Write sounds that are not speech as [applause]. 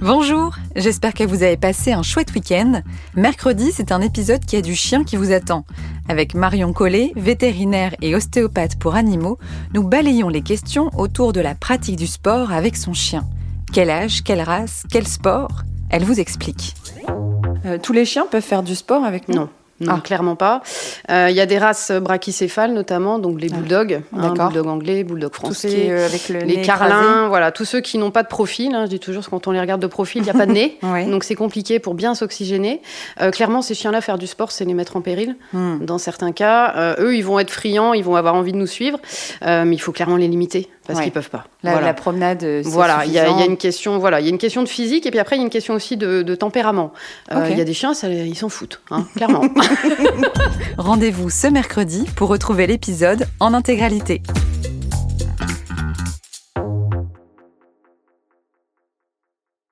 Bonjour, j'espère que vous avez passé un chouette week-end. Mercredi, c'est un épisode qui a du chien qui vous attend. Avec Marion Collet, vétérinaire et ostéopathe pour animaux, nous balayons les questions autour de la pratique du sport avec son chien. Quel âge, quelle race, quel sport? Elle vous explique. Euh, tous les chiens peuvent faire du sport avec nous? Non. Non, Ah. clairement pas. Euh, Il y a des races brachycéphales notamment, donc les Ah. bulldogs, hein, D'accord. bulldog anglais, bulldog Tout ce qui est français, euh, avec le les carlins, voilà, tous ceux qui n'ont pas de profil. hein, je dis toujours, quand on les regarde de profil, il n'y a pas de nez. [laughs] Ouais. Donc c'est compliqué pour bien s'oxygéner. Euh, clairement, ces chiens-là, faire du sport, c'est les mettre en péril. Hmm. Dans certains cas, eux, ils vont être friands, ils vont avoir envie de nous suivre, mais il faut clairement les limiter parce Ouais. qu'ils peuvent pas. La, voilà. la promenade, c'est Voilà, il y, a- y une question, voilà, il y a une question de physique et puis après il y a une question aussi de, de tempérament. Il y a des chiens, ça, ils s'en foutent, hein, clairement. [laughs] [laughs] Rendez-vous ce mercredi pour retrouver l'épisode en intégralité.